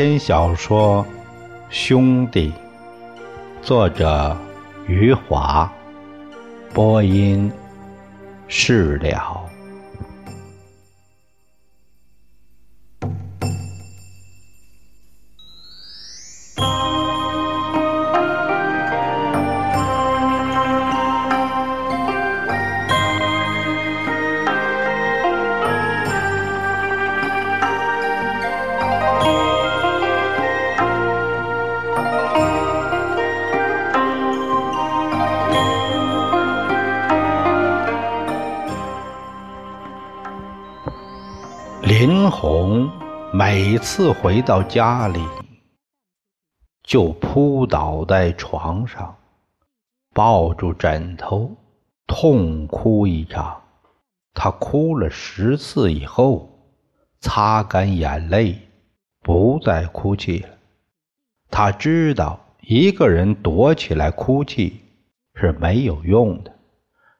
篇小说《兄弟》，作者余华，播音释了。每次回到家里，就扑倒在床上，抱住枕头，痛哭一场。他哭了十次以后，擦干眼泪，不再哭泣了。他知道，一个人躲起来哭泣是没有用的，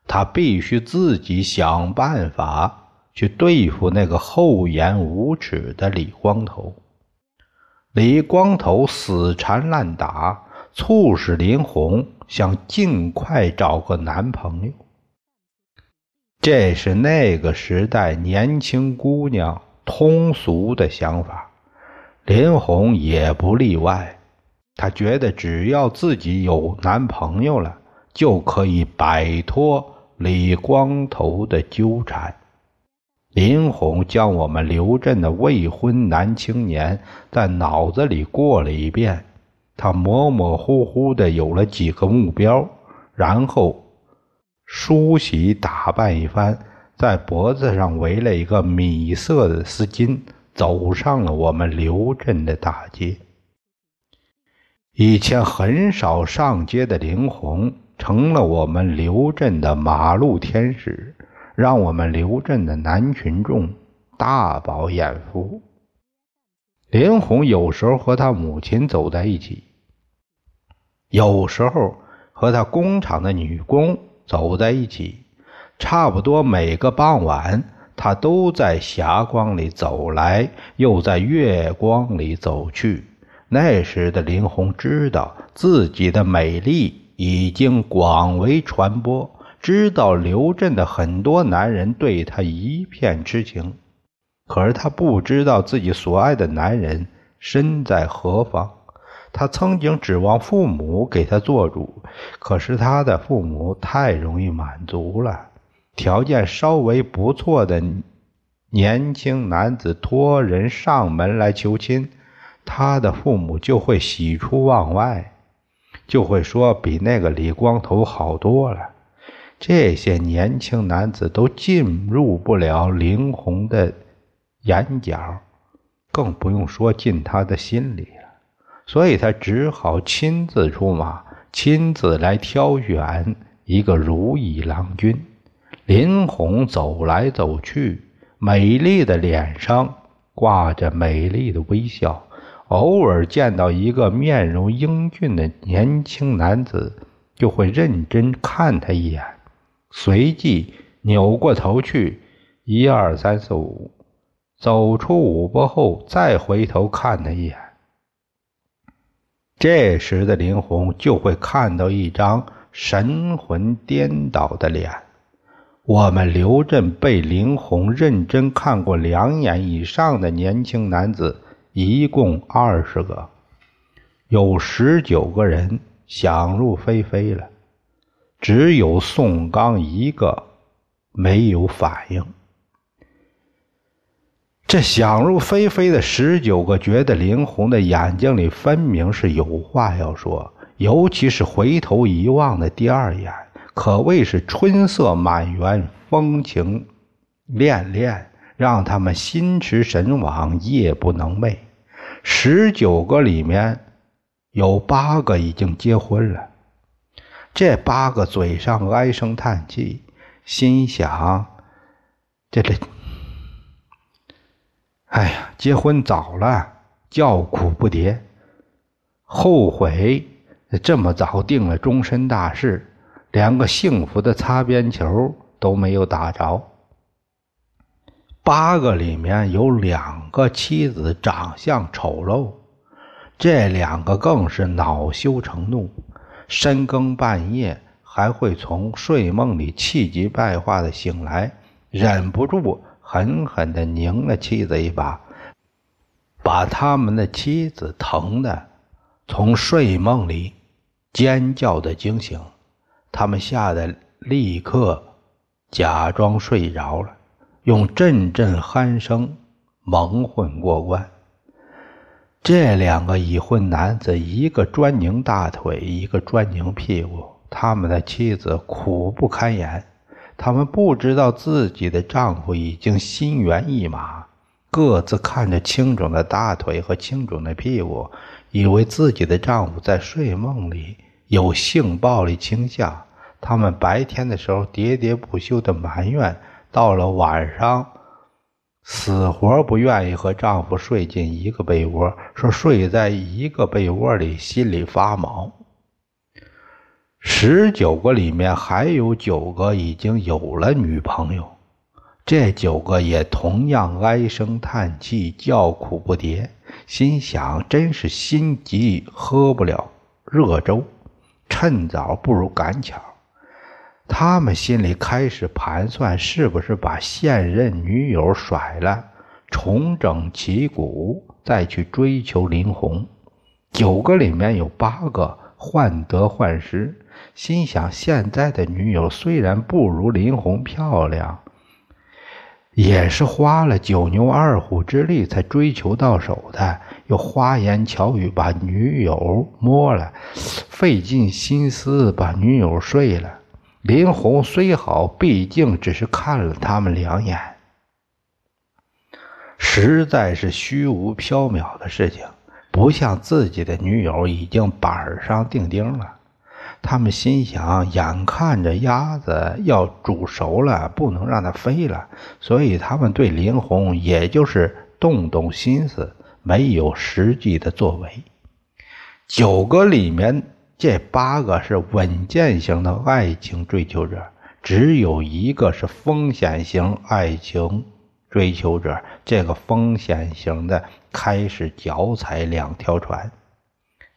他必须自己想办法。去对付那个厚颜无耻的李光头。李光头死缠烂打，促使林红想尽快找个男朋友。这是那个时代年轻姑娘通俗的想法，林红也不例外。她觉得只要自己有男朋友了，就可以摆脱李光头的纠缠。林红将我们刘镇的未婚男青年在脑子里过了一遍，他模模糊糊的有了几个目标，然后梳洗打扮一番，在脖子上围了一个米色的丝巾，走上了我们刘镇的大街。以前很少上街的林红，成了我们刘镇的马路天使。让我们刘镇的男群众大饱眼福。林红有时候和他母亲走在一起，有时候和他工厂的女工走在一起。差不多每个傍晚，他都在霞光里走来，又在月光里走去。那时的林红知道自己的美丽已经广为传播。知道刘镇的很多男人对她一片痴情，可是她不知道自己所爱的男人身在何方。她曾经指望父母给她做主，可是她的父母太容易满足了。条件稍微不错的年轻男子托人上门来求亲，他的父母就会喜出望外，就会说比那个李光头好多了。这些年轻男子都进入不了林红的眼角，更不用说进他的心里了。所以他只好亲自出马，亲自来挑选一个如意郎君。林红走来走去，美丽的脸上挂着美丽的微笑，偶尔见到一个面容英俊的年轻男子，就会认真看他一眼。随即扭过头去，一二三四五，走出五步后，再回头看他一眼。这时的林红就会看到一张神魂颠倒的脸。我们刘镇被林红认真看过两眼以上的年轻男子一共二十个，有十九个人想入非非了。只有宋刚一个没有反应。这想入非非的十九个觉得林红的眼睛里分明是有话要说，尤其是回头一望的第二眼，可谓是春色满园，风情恋恋，让他们心驰神往，夜不能寐。十九个里面有八个已经结婚了。这八个嘴上唉声叹气，心想：“这这，哎呀，结婚早了，叫苦不迭，后悔这么早定了终身大事，连个幸福的擦边球都没有打着。”八个里面有两个妻子长相丑陋，这两个更是恼羞成怒，深更半夜还会从睡梦里气急败坏的醒来，忍不住狠狠的拧了妻子一把，把他们的妻子疼的从睡梦里尖叫的惊醒，他们吓得立刻假装睡着了。用阵阵鼾声蒙混过关。这两个已婚男子，一个专拧大腿，一个专拧屁股。他们的妻子苦不堪言，他们不知道自己的丈夫已经心猿意马，各自看着青肿的大腿和青肿的屁股，以为自己的丈夫在睡梦里有性暴力倾向。他们白天的时候喋喋不休的埋怨。到了晚上，死活不愿意和丈夫睡进一个被窝，说睡在一个被窝里心里发毛。十九个里面还有九个已经有了女朋友，这九个也同样唉声叹气，叫苦不迭，心想真是心急喝不了热粥，趁早不如赶巧。他们心里开始盘算，是不是把现任女友甩了，重整旗鼓，再去追求林红。九个里面有八个患得患失，心想现在的女友虽然不如林红漂亮，也是花了九牛二虎之力才追求到手的，又花言巧语把女友摸了，费尽心思把女友睡了。林红虽好，毕竟只是看了他们两眼，实在是虚无缥缈的事情，不像自己的女友已经板上钉钉了。他们心想，眼看着鸭子要煮熟了，不能让它飞了，所以他们对林红也就是动动心思，没有实际的作为。九个里面。这八个是稳健型的爱情追求者，只有一个是风险型爱情追求者。这个风险型的开始脚踩两条船。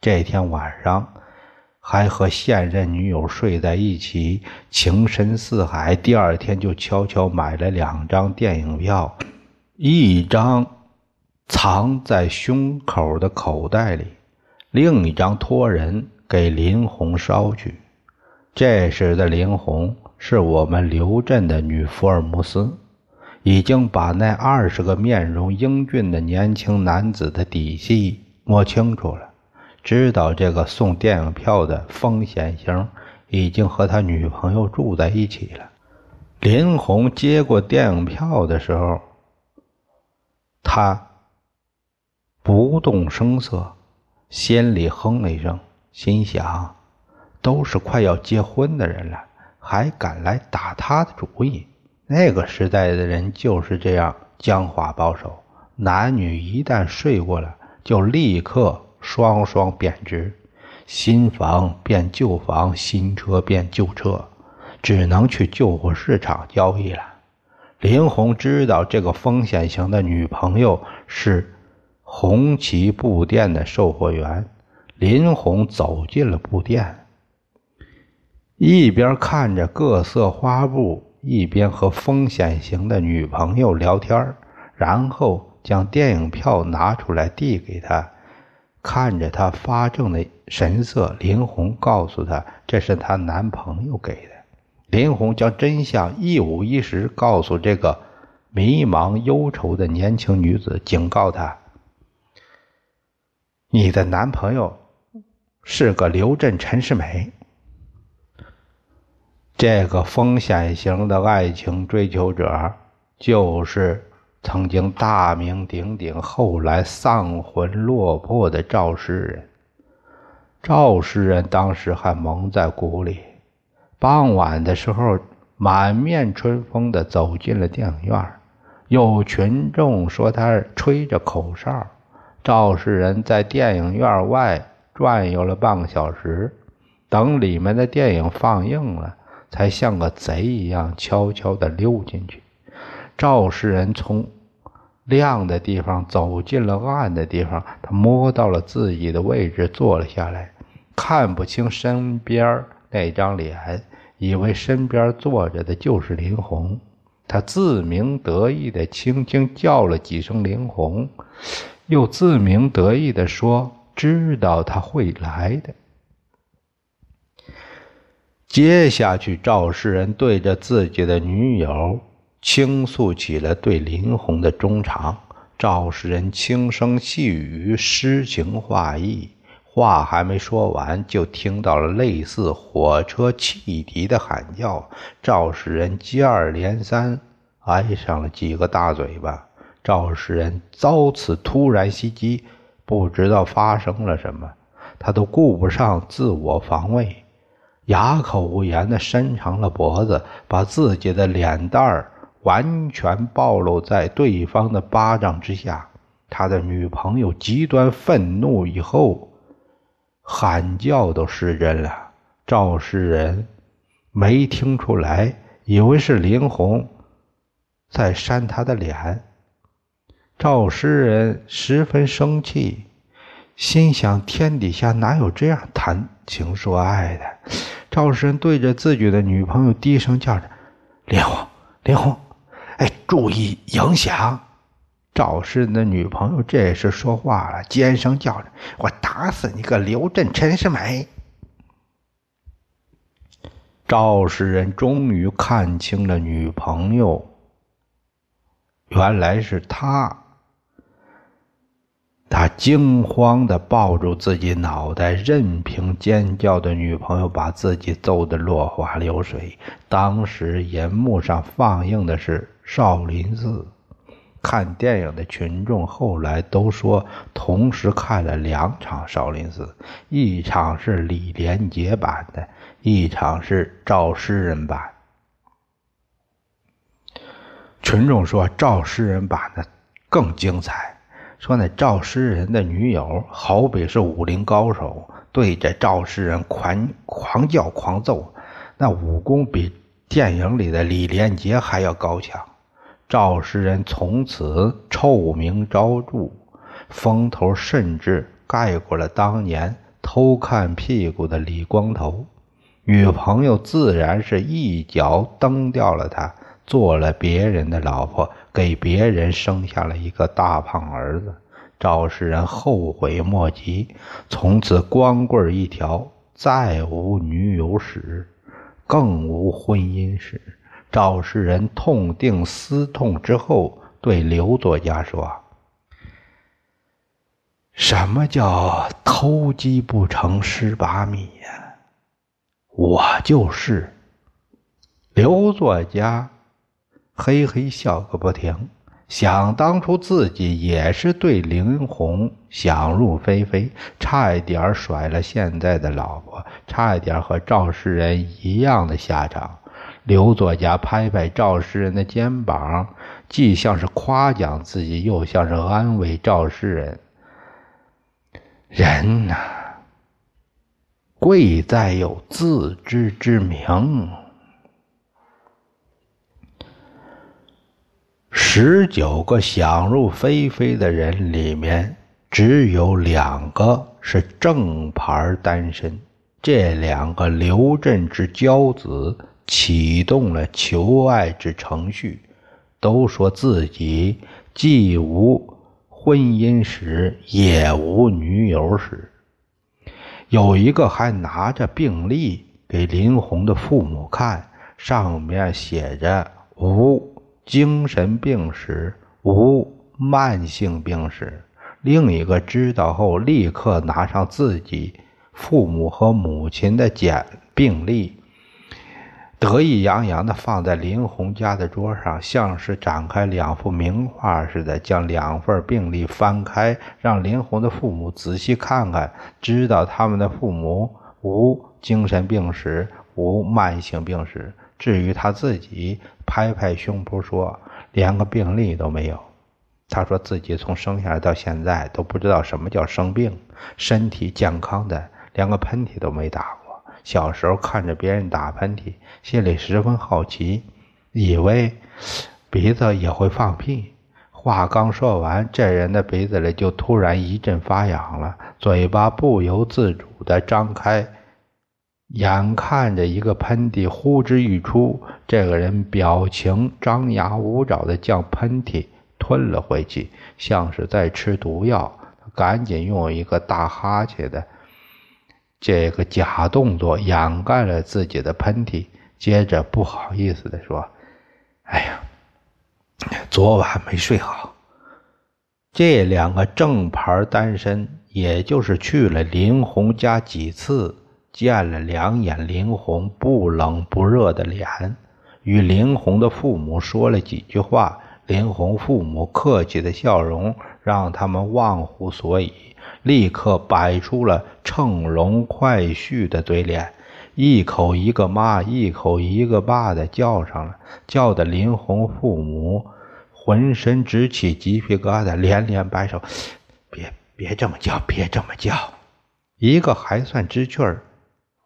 这天晚上还和现任女友睡在一起，情深似海。第二天就悄悄买了两张电影票，一张藏在胸口的口袋里，另一张托人。给林红捎去。这时的林红是我们刘镇的女福尔摩斯，已经把那二十个面容英俊的年轻男子的底细摸清楚了，知道这个送电影票的风险型已经和他女朋友住在一起了。林红接过电影票的时候，他不动声色，心里哼了一声。心想，都是快要结婚的人了，还敢来打他的主意？那个时代的人就是这样僵化保守，男女一旦睡过了，就立刻双双贬值，新房变旧房，新车变旧车，只能去旧货市场交易了。林红知道这个风险型的女朋友是红旗布店的售货员。林红走进了布店，一边看着各色花布，一边和风险型的女朋友聊天然后将电影票拿出来递给他。看着他发怔的神色，林红告诉他这是她男朋友给的。林红将真相一五一十告诉这个迷茫忧愁的年轻女子，警告她：“你的男朋友。”是个刘镇陈世美，这个风险型的爱情追求者，就是曾经大名鼎鼎、后来丧魂落魄的赵诗人。赵诗人当时还蒙在鼓里，傍晚的时候，满面春风的走进了电影院，有群众说他吹着口哨。赵诗人在电影院外。转悠了半个小时，等里面的电影放映了，才像个贼一样悄悄地溜进去。赵世仁从亮的地方走进了暗的地方，他摸到了自己的位置，坐了下来，看不清身边那张脸，以为身边坐着的就是林红。他自鸣得意地轻轻叫了几声“林红”，又自鸣得意地说：“知道他会来的。”接下去，赵世仁对着自己的女友倾诉起了对林红的衷肠。赵世仁轻声细语，诗情画意，话还没说完，就听到了类似火车汽笛的喊叫。赵世仁接二连三挨上了几个大嘴巴。赵世仁遭此突然袭击，不知道发生了什么，他都顾不上自我防卫。哑口无言的伸长了脖子，把自己的脸蛋儿完全暴露在对方的巴掌之下。他的女朋友极端愤怒以后，喊叫都失真了。赵诗人没听出来，以为是林红在扇他的脸。赵诗人十分生气。心想：天底下哪有这样谈情说爱的？赵诗人对着自己的女朋友低声叫着：“莲红，莲红，哎，注意影响！”赵诗人的女朋友这时说话了，尖声叫着：“我打死你个刘振陈世美！”赵诗人终于看清了女朋友，原来是他。他惊慌地抱住自己脑袋，任凭尖叫的女朋友把自己揍得落花流水。当时银幕上放映的是少林寺，看电影的群众后来都说，同时看了两场少林寺，一场是李连杰版的，一场是赵诗人版。群众说赵诗人版的更精彩。说那赵诗人的女友好比是武林高手，对着赵诗人狂狂叫狂揍，那武功比电影里的李连杰还要高强。赵诗人从此臭名昭著，风头甚至盖过了当年偷看屁股的李光头。女朋友自然是一脚蹬掉了他。做了别人的老婆，给别人生下了一个大胖儿子。赵世仁后悔莫及，从此光棍一条，再无女友史，更无婚姻史。赵世仁痛定思痛之后，对刘作家说：“什么叫偷鸡不成蚀把米呀？我就是。”刘作家。嘿嘿笑个不停，想当初自己也是对林红想入非非，差一点甩了现在的老婆，差一点和赵世仁一样的下场。刘作家拍拍赵世仁的肩膀，既像是夸奖自己，又像是安慰赵世仁。人呐，贵在有自知之明。十九个想入非非的人里面，只有两个是正牌单身。这两个刘振之骄子启动了求爱之程序，都说自己既无婚姻史，也无女友史。有一个还拿着病历给林红的父母看，上面写着无。精神病史无慢性病史。另一个知道后，立刻拿上自己父母和母亲的简病历，得意洋洋地放在林红家的桌上，像是展开两幅名画似的，将两份病历翻开，让林红的父母仔细看看，知道他们的父母无精神病史，无慢性病史。至于他自己，拍拍胸脯说：“连个病历都没有。”他说自己从生下来到现在都不知道什么叫生病，身体健康的，连个喷嚏都没打过。小时候看着别人打喷嚏，心里十分好奇，以为鼻子也会放屁。话刚说完，这人的鼻子里就突然一阵发痒了，嘴巴不由自主地张开，眼看着一个喷嚏呼之欲出，这个人表情张牙舞爪的将喷嚏吞了回去，像是在吃毒药。赶紧用一个大哈欠的这个假动作掩盖了自己的喷嚏，接着不好意思的说：“哎呀。”昨晚没睡好。这两个正牌单身，也就是去了林红家几次，见了两眼林红不冷不热的脸，与林红的父母说了几句话。林红父母客气的笑容让他们忘乎所以，立刻摆出了乘龙快婿的嘴脸，一口一个妈，一口一个爸的叫上了，叫的林红父母。浑身直起鸡皮疙瘩，连连摆手：“别别这么叫，别这么叫！”一个还算知趣儿，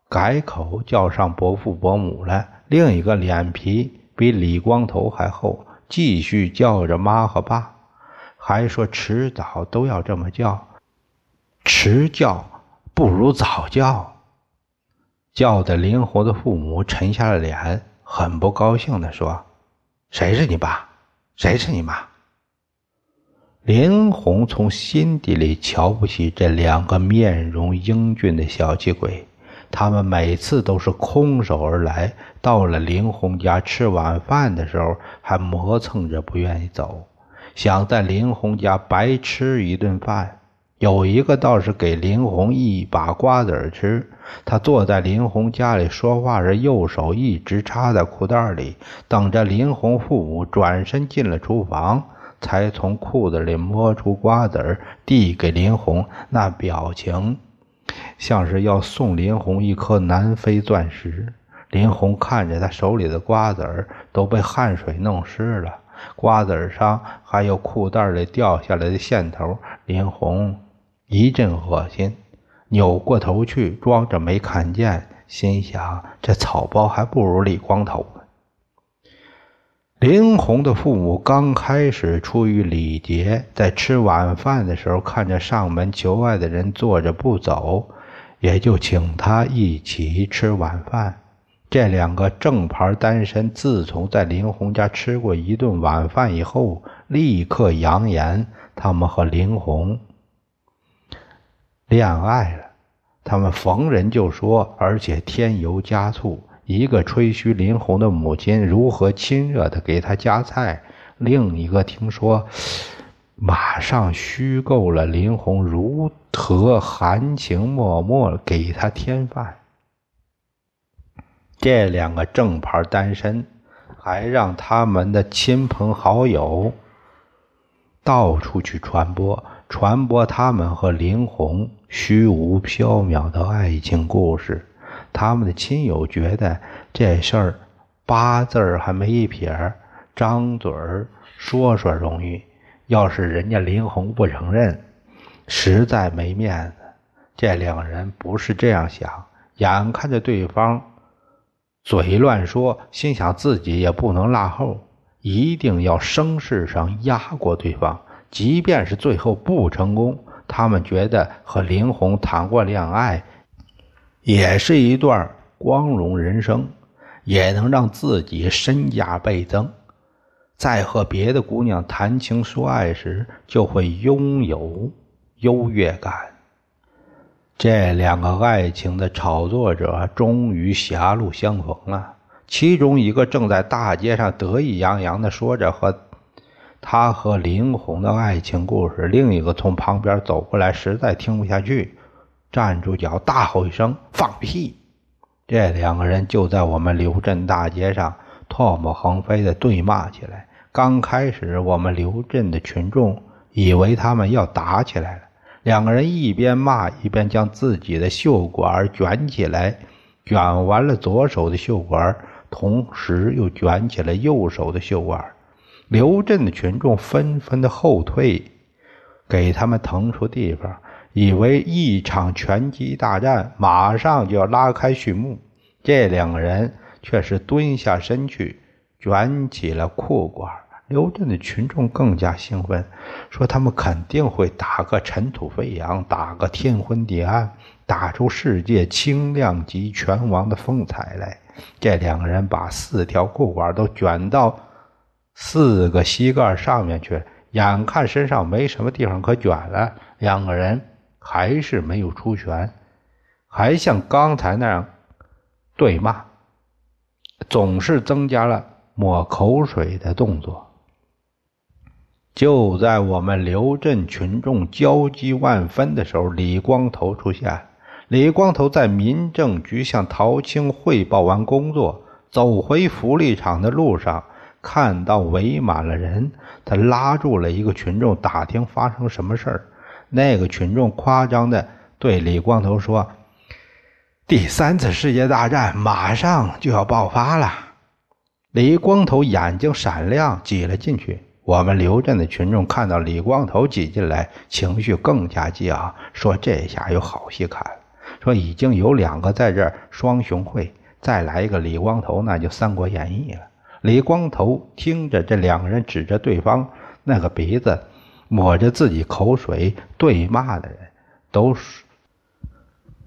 改口叫上伯父伯母了；另一个脸皮比李光头还厚，继续叫着妈和爸，还说迟早都要这么叫，迟叫不如早叫。叫的林红的父母沉下了脸，很不高兴地说：“谁是你爸？”谁是你妈？林红从心底里瞧不起这两个面容英俊的小气鬼，他们每次都是空手而来，到了林红家吃晚饭的时候，还磨蹭着不愿意走，想在林红家白吃一顿饭。有一个倒是给林红一把瓜子吃。他坐在林红家里说话时，右手一直插在裤袋里，等着林红父母转身进了厨房，才从裤子里摸出瓜子递给林红。那表情像是要送林红一颗南非钻石。林红看着他手里的瓜子儿都被汗水弄湿了，瓜子儿上还有裤袋里掉下来的线头。林红。一阵恶心，扭过头去，装着没看见，心想：这草包还不如李光头。林红的父母刚开始出于礼节，在吃晚饭的时候，看着上门求爱的人坐着不走，也就请他一起吃晚饭。这两个正牌单身，自从在林红家吃过一顿晚饭以后，立刻扬言他们和林红。恋爱了，他们逢人就说，而且添油加醋。一个吹嘘林红的母亲如何亲热的给他夹菜，另一个听说马上虚构了林红如何含情脉脉给他添饭。这两个正牌单身，还让他们的亲朋好友到处去传播。传播他们和林红虚无缥缈的爱情故事，他们的亲友觉得这事儿八字儿还没一撇儿，张嘴儿说说容易，要是人家林红不承认，实在没面子。这两人不是这样想，眼看着对方嘴乱说，心想自己也不能落后，一定要声势上压过对方。即便是最后不成功，他们觉得和林红谈过恋爱，也是一段光荣人生，也能让自己身价倍增。在和别的姑娘谈情说爱时，就会拥有优越感。这两个爱情的炒作者终于狭路相逢了。其中一个正在大街上得意洋洋地说着和。他和林红的爱情故事，另一个从旁边走过来，实在听不下去，站住脚，大吼一声：“放屁！”这两个人就在我们刘镇大街上唾沫横飞的对骂起来。刚开始，我们刘镇的群众以为他们要打起来了，两个人一边骂一边将自己的袖管卷起来，卷完了左手的袖管，同时又卷起了右手的袖管。刘镇的群众纷纷的后退，给他们腾出地方，以为一场拳击大战马上就要拉开序幕。这两个人却是蹲下身去，卷起了裤管，刘镇的群众更加兴奋，说他们肯定会打个尘土飞扬，打个天昏地暗，打出世界轻量级拳王的风采来。这两个人把四条裤管都卷到四个膝盖上面去，眼看身上没什么地方可卷了，两个人还是没有出拳，还像刚才那样对骂，总是增加了抹口水的动作。就在我们刘镇群众焦急万分的时候，李光头出现。李光头在民政局向陶青汇报完工作，走回福利厂的路上，看到围满了人，他拉住了一个群众，打听发生什么事儿。那个群众夸张的对李光头说：“第三次世界大战马上就要爆发了。”李光头眼睛闪亮，挤了进去。我们刘镇的群众看到李光头挤进来，情绪更加激昂，说：“这下有好戏看了。”说已经有两个在这儿双雄会，再来一个李光头，那就《三国演义》了。李光头听着这两个人指着对方那个鼻子，抹着自己口水对骂的人，都是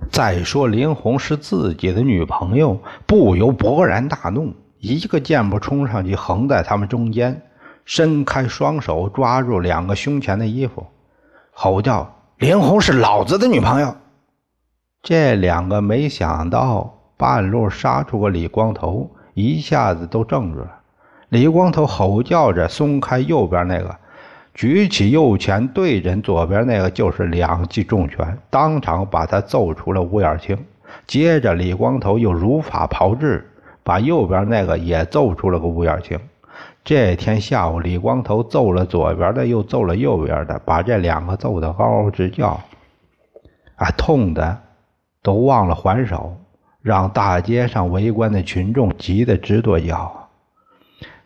再说林红是自己的女朋友，不由勃然大怒，一个箭步冲上去，横在他们中间。伸开双手抓住两个胸前的衣服，吼叫：“林红是老子的女朋友！”这两个没想到半路杀出个李光头，一下子都怔住了。李光头吼叫着松开右边那个，举起右拳对准左边那个，就是两记重拳，当场把他揍出了五眼青。接着，李光头又如法炮制，把右边那个也揍出了个五眼青。这天下午，李光头揍了左边的，又揍了右边的，把这两个揍得嗷嗷直叫，啊，痛的都忘了还手，让大街上围观的群众急得直跺脚，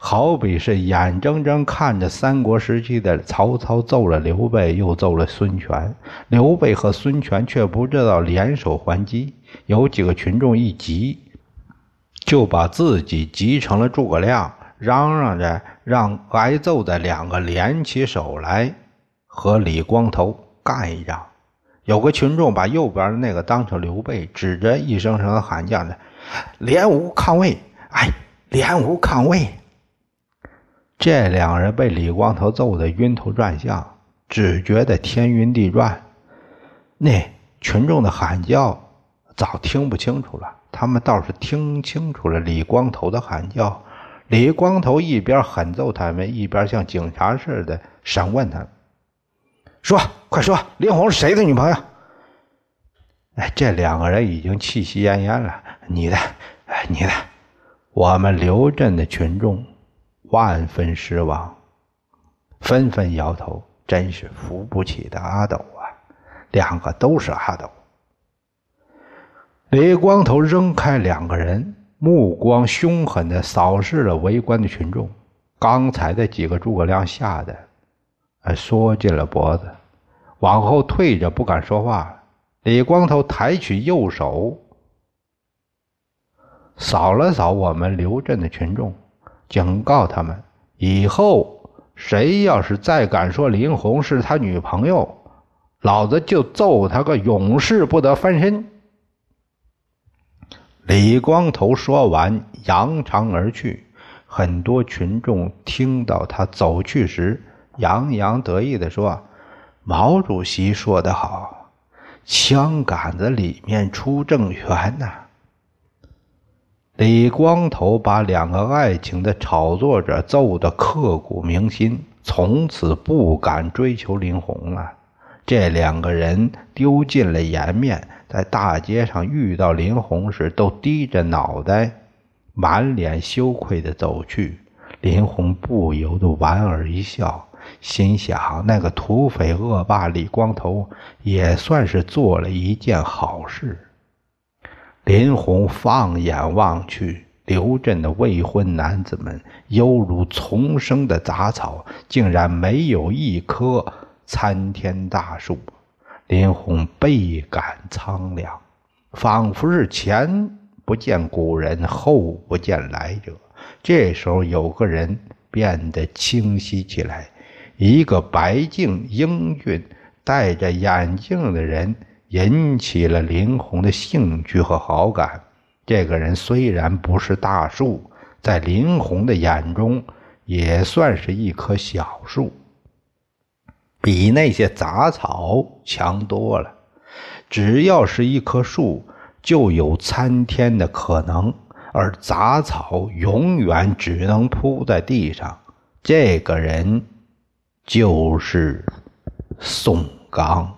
好比是眼睁睁看着三国时期的曹操揍了刘备，又揍了孙权，刘备和孙权却不知道联手还击。有几个群众一急，就把自己急成了诸葛亮。嚷嚷着让挨揍的两个联起手来和李光头干一仗。有个群众把右边的那个当成刘备，指着一声声喊叫着：“连吴抗魏！哎，连吴抗魏！”这两人被李光头揍得晕头转向，只觉得天晕地转。那群众的喊叫早听不清楚了，他们倒是听清楚了李光头的喊叫。李光头一边狠揍他们，一边像警察似的审问他们：“说，快说，林红是谁的女朋友？”哎，这两个人已经气息奄奄了。你的，哎，你的，我们刘镇的群众万分失望，纷纷摇头，真是扶不起的阿斗啊！两个都是阿斗。李光头扔开两个人。目光凶狠地扫视了围观的群众，刚才的几个诸葛亮吓得，缩进了脖子，往后退着，不敢说话。李光头抬起右手，扫了扫我们刘镇的群众，警告他们：以后谁要是再敢说林红是他女朋友，老子就揍他个永世不得翻身。李光头说完，扬长而去。很多群众听到他走去时，洋洋得意地说：“毛主席说得好，枪杆子里面出政权呐。”李光头把两个爱情的炒作者揍得刻骨铭心，从此不敢追求林红了。这两个人丢尽了颜面。在大街上遇到林红时，都低着脑袋，满脸羞愧地走去。林红不由得莞尔一笑，心想：那个土匪恶霸李光头也算是做了一件好事。林红放眼望去，刘镇的未婚男子们犹如丛生的杂草，竟然没有一棵参天大树。林红倍感苍凉，仿佛是前不见古人，后不见来者。这时候有个人变得清晰起来。一个白净、英俊、戴着眼镜的人引起了林红的兴趣和好感。这个人虽然不是大树，在林红的眼中也算是一棵小树，比那些杂草强多了。只要是一棵树，就有参天的可能，而杂草永远只能铺在地上。这个人就是宋刚。